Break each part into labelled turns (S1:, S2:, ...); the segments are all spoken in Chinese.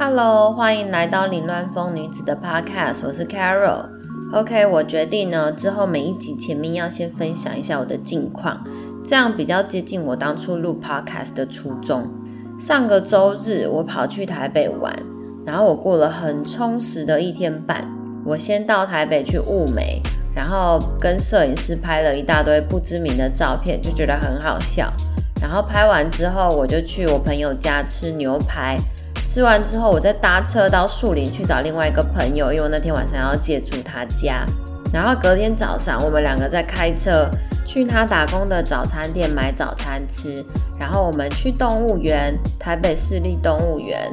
S1: Hello，欢迎来到凌乱风女子的 Podcast，我是 Carol。OK，我决定呢，之后每一集前面要先分享一下我的近况，这样比较接近我当初录 Podcast 的初衷。上个周日我跑去台北玩，然后我过了很充实的一天半。我先到台北去雾眉，然后跟摄影师拍了一大堆不知名的照片，就觉得很好笑。然后拍完之后，我就去我朋友家吃牛排。吃完之后，我再搭车到树林去找另外一个朋友，因为那天晚上要借住他家。然后隔天早上，我们两个再开车去他打工的早餐店买早餐吃。然后我们去动物园，台北市立动物园。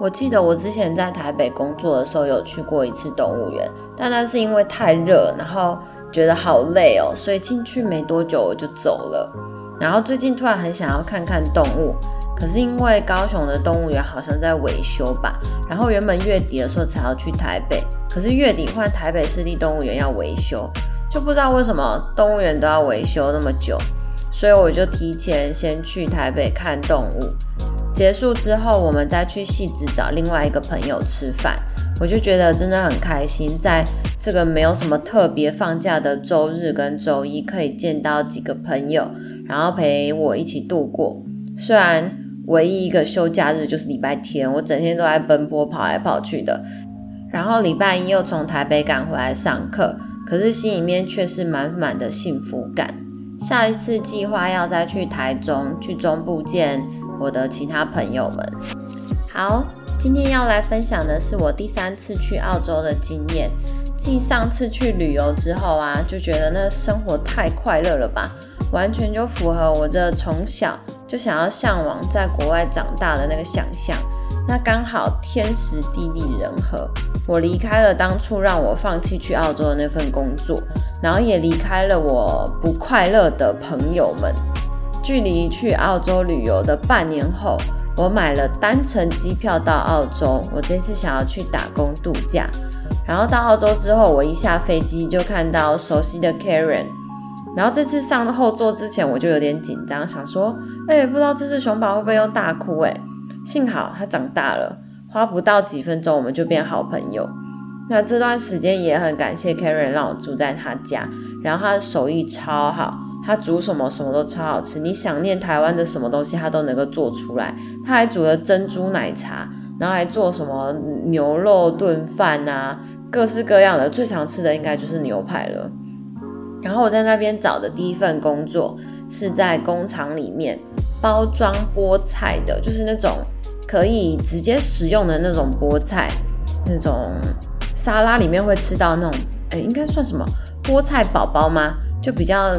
S1: 我记得我之前在台北工作的时候有去过一次动物园，但那是因为太热，然后觉得好累哦，所以进去没多久我就走了。然后最近突然很想要看看动物。可是因为高雄的动物园好像在维修吧，然后原本月底的时候才要去台北，可是月底换台北市立动物园要维修，就不知道为什么动物园都要维修那么久，所以我就提前先去台北看动物。结束之后，我们再去戏子找另外一个朋友吃饭，我就觉得真的很开心，在这个没有什么特别放假的周日跟周一，可以见到几个朋友，然后陪我一起度过，虽然。唯一一个休假日就是礼拜天，我整天都在奔波跑来跑去的。然后礼拜一又从台北赶回来上课，可是心里面却是满满的幸福感。下一次计划要再去台中，去中部见我的其他朋友们。好，今天要来分享的是我第三次去澳洲的经验。继上次去旅游之后啊，就觉得那生活太快乐了吧，完全就符合我这从小。就想要向往在国外长大的那个想象，那刚好天时地利人和，我离开了当初让我放弃去澳洲的那份工作，然后也离开了我不快乐的朋友们。距离去澳洲旅游的半年后，我买了单程机票到澳洲。我这次想要去打工度假，然后到澳洲之后，我一下飞机就看到熟悉的 Karen。然后这次上后座之前，我就有点紧张，想说，哎，不知道这次熊宝会不会又大哭？哎，幸好他长大了，花不到几分钟，我们就变好朋友。那这段时间也很感谢 Karen 让我住在他家，然后他的手艺超好，他煮什么什么都超好吃。你想念台湾的什么东西，他都能够做出来。他还煮了珍珠奶茶，然后还做什么牛肉炖饭啊，各式各样的。最常吃的应该就是牛排了。然后我在那边找的第一份工作是在工厂里面包装菠菜的，就是那种可以直接食用的那种菠菜，那种沙拉里面会吃到那种，哎，应该算什么菠菜宝宝吗？就比较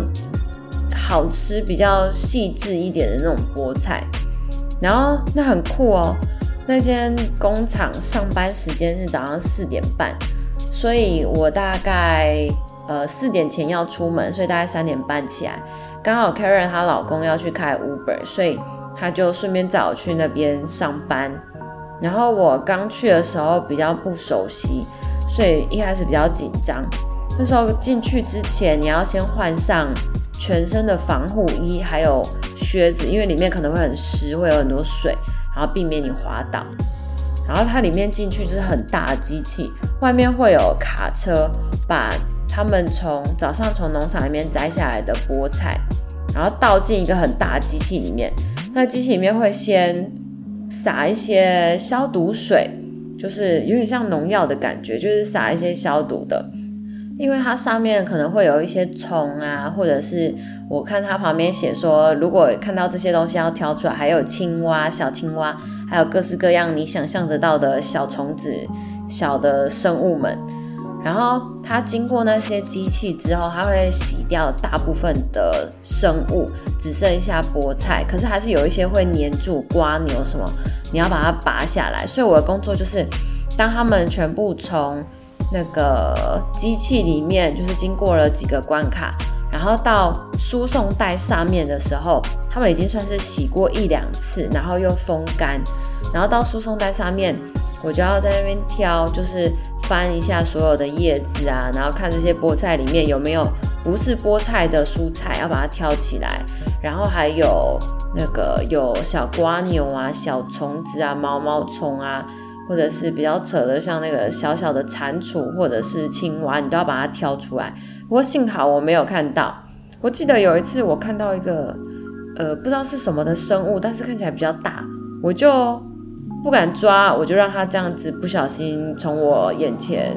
S1: 好吃、比较细致一点的那种菠菜。然后那很酷哦，那间工厂上班时间是早上四点半，所以我大概。呃，四点前要出门，所以大概三点半起来，刚好 Karen 她老公要去开 Uber，所以他就顺便找我去那边上班。然后我刚去的时候比较不熟悉，所以一开始比较紧张。那时候进去之前，你要先换上全身的防护衣，还有靴子，因为里面可能会很湿，会有很多水，然后避免你滑倒。然后它里面进去就是很大的机器，外面会有卡车把。他们从早上从农场里面摘下来的菠菜，然后倒进一个很大的机器里面。那机器里面会先撒一些消毒水，就是有点像农药的感觉，就是撒一些消毒的。因为它上面可能会有一些虫啊，或者是我看它旁边写说，如果看到这些东西要挑出来，还有青蛙、小青蛙，还有各式各样你想象得到的小虫子、小的生物们。然后它经过那些机器之后，它会洗掉大部分的生物，只剩下菠菜。可是还是有一些会粘住瓜牛什么，你要把它拔下来。所以我的工作就是，当他们全部从那个机器里面，就是经过了几个关卡，然后到输送带上面的时候，他们已经算是洗过一两次，然后又风干，然后到输送带上面。我就要在那边挑，就是翻一下所有的叶子啊，然后看这些菠菜里面有没有不是菠菜的蔬菜，要把它挑起来。然后还有那个有小瓜牛啊、小虫子啊、毛毛虫啊，或者是比较扯的，像那个小小的蟾蜍或者是青蛙，你都要把它挑出来。不过幸好我没有看到。我记得有一次我看到一个呃不知道是什么的生物，但是看起来比较大，我就。不敢抓，我就让它这样子不小心从我眼前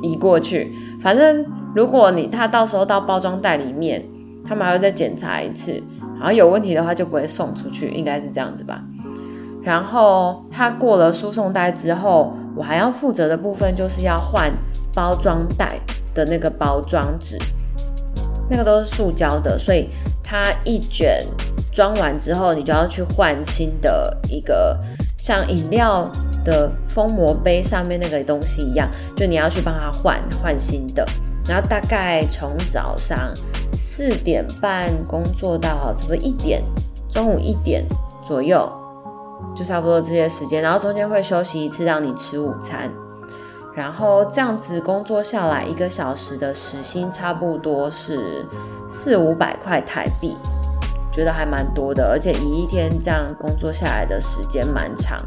S1: 移过去。反正如果你它到时候到包装袋里面，他们还会再检查一次，然后有问题的话就不会送出去，应该是这样子吧。然后它过了输送带之后，我还要负责的部分就是要换包装袋的那个包装纸，那个都是塑胶的，所以它一卷装完之后，你就要去换新的一个。像饮料的封膜杯上面那个东西一样，就你要去帮他换换新的，然后大概从早上四点半工作到差不多一点，中午一点左右，就差不多这些时间，然后中间会休息一次让你吃午餐，然后这样子工作下来一个小时的时薪差不多是四五百块台币。觉得还蛮多的，而且一天这样工作下来的时间蛮长。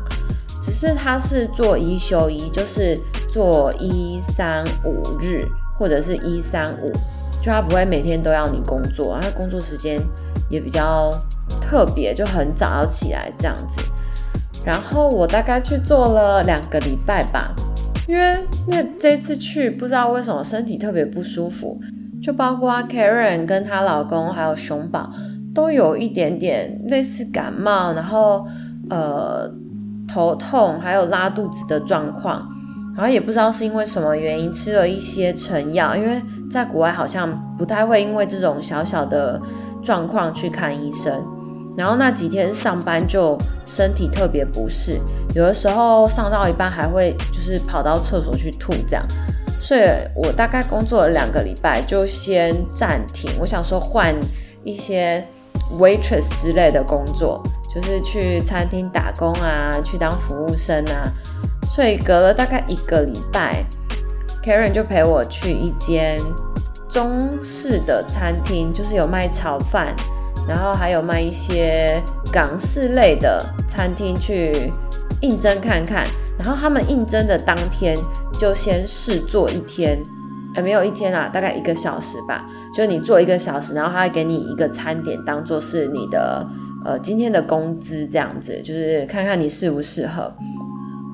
S1: 只是他是做一休一，就是做一三五日或者是一三五，就他不会每天都要你工作，他工作时间也比较特别，就很早要起来这样子。然后我大概去做了两个礼拜吧，因为那这次去不知道为什么身体特别不舒服，就包括 Karen 跟她老公还有熊宝。都有一点点类似感冒，然后呃头痛，还有拉肚子的状况，然后也不知道是因为什么原因吃了一些成药，因为在国外好像不太会因为这种小小的状况去看医生，然后那几天上班就身体特别不适，有的时候上到一半还会就是跑到厕所去吐这样，所以我大概工作了两个礼拜就先暂停，我想说换一些。Waitress 之类的工作，就是去餐厅打工啊，去当服务生啊。所以隔了大概一个礼拜，Karen 就陪我去一间中式的餐厅，就是有卖炒饭，然后还有卖一些港式类的餐厅去应征看看。然后他们应征的当天就先试做一天。哎，没有一天啊，大概一个小时吧。就你做一个小时，然后他会给你一个餐点，当做是你的呃今天的工资这样子，就是看看你适不适合。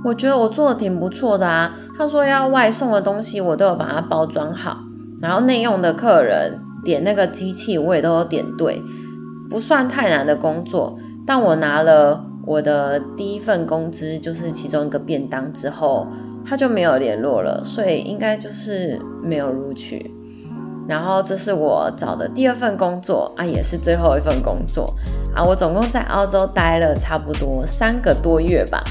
S1: 我觉得我做的挺不错的啊。他说要外送的东西，我都有把它包装好。然后内用的客人点那个机器，我也都有点对，不算太难的工作。但我拿了我的第一份工资，就是其中一个便当之后。他就没有联络了，所以应该就是没有录取。然后这是我找的第二份工作啊，也是最后一份工作啊。我总共在澳洲待了差不多三个多月吧，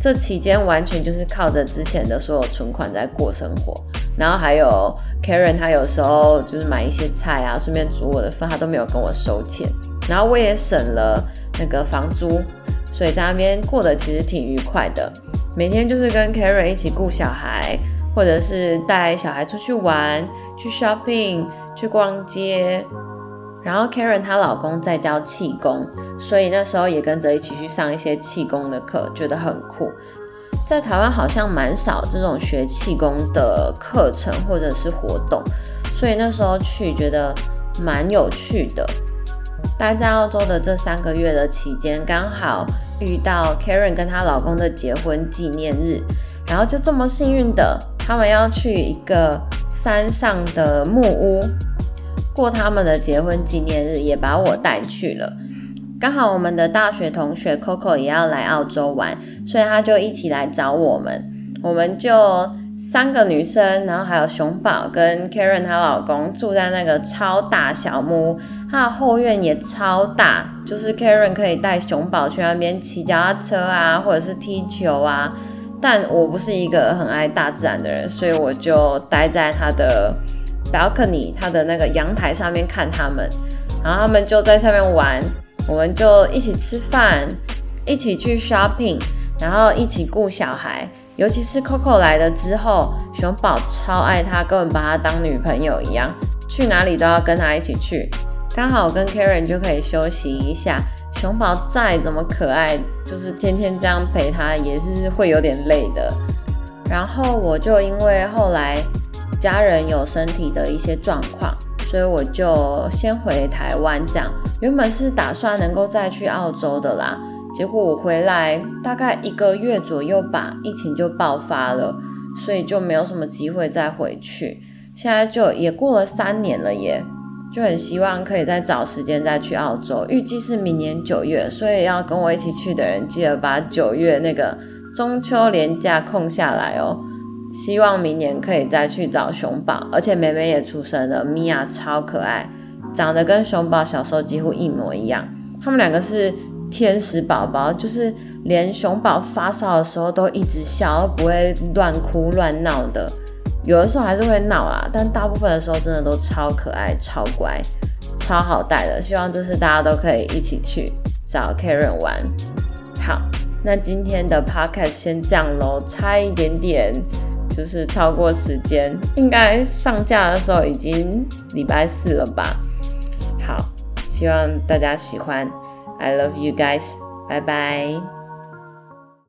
S1: 这期间完全就是靠着之前的所有存款在过生活。然后还有 Karen，他有时候就是买一些菜啊，顺便煮我的饭，他都没有跟我收钱。然后我也省了那个房租，所以在那边过得其实挺愉快的。每天就是跟 Karen 一起顾小孩，或者是带小孩出去玩、去 shopping、去逛街。然后 Karen 她老公在教气功，所以那时候也跟着一起去上一些气功的课，觉得很酷。在台湾好像蛮少这种学气功的课程或者是活动，所以那时候去觉得蛮有趣的。待在澳洲的这三个月的期间，刚好遇到 Karen 跟她老公的结婚纪念日，然后就这么幸运的，他们要去一个山上的木屋过他们的结婚纪念日，也把我带去了。刚好我们的大学同学 Coco 也要来澳洲玩，所以他就一起来找我们，我们就。三个女生，然后还有熊宝跟 Karen 她老公住在那个超大小木屋，她的后院也超大，就是 Karen 可以带熊宝去那边骑脚踏车啊，或者是踢球啊。但我不是一个很爱大自然的人，所以我就待在他的 balcony，他的那个阳台上面看他们，然后他们就在下面玩，我们就一起吃饭，一起去 shopping，然后一起顾小孩。尤其是 Coco 来了之后，熊宝超爱他，根本把他当女朋友一样，去哪里都要跟他一起去。刚好跟 Karen 就可以休息一下。熊宝再怎么可爱，就是天天这样陪他，也是会有点累的。然后我就因为后来家人有身体的一些状况，所以我就先回台湾。这样原本是打算能够再去澳洲的啦，结果我回来大概一个月左右吧，疫情就爆发了，所以就没有什么机会再回去。现在就也过了三年了耶。就很希望可以再找时间再去澳洲，预计是明年九月，所以要跟我一起去的人，记得把九月那个中秋连假空下来哦。希望明年可以再去找熊宝，而且妹妹也出生了，米娅超可爱，长得跟熊宝小时候几乎一模一样。他们两个是天使宝宝，就是连熊宝发烧的时候都一直笑，不会乱哭乱闹的。有的时候还是会闹啦，但大部分的时候真的都超可爱、超乖、超好带的。希望这次大家都可以一起去找 Karen 玩。好，那今天的 Podcast 先这样喽，差一点点就是超过时间，应该上架的时候已经礼拜四了吧？好，希望大家喜欢。I love you guys，拜拜。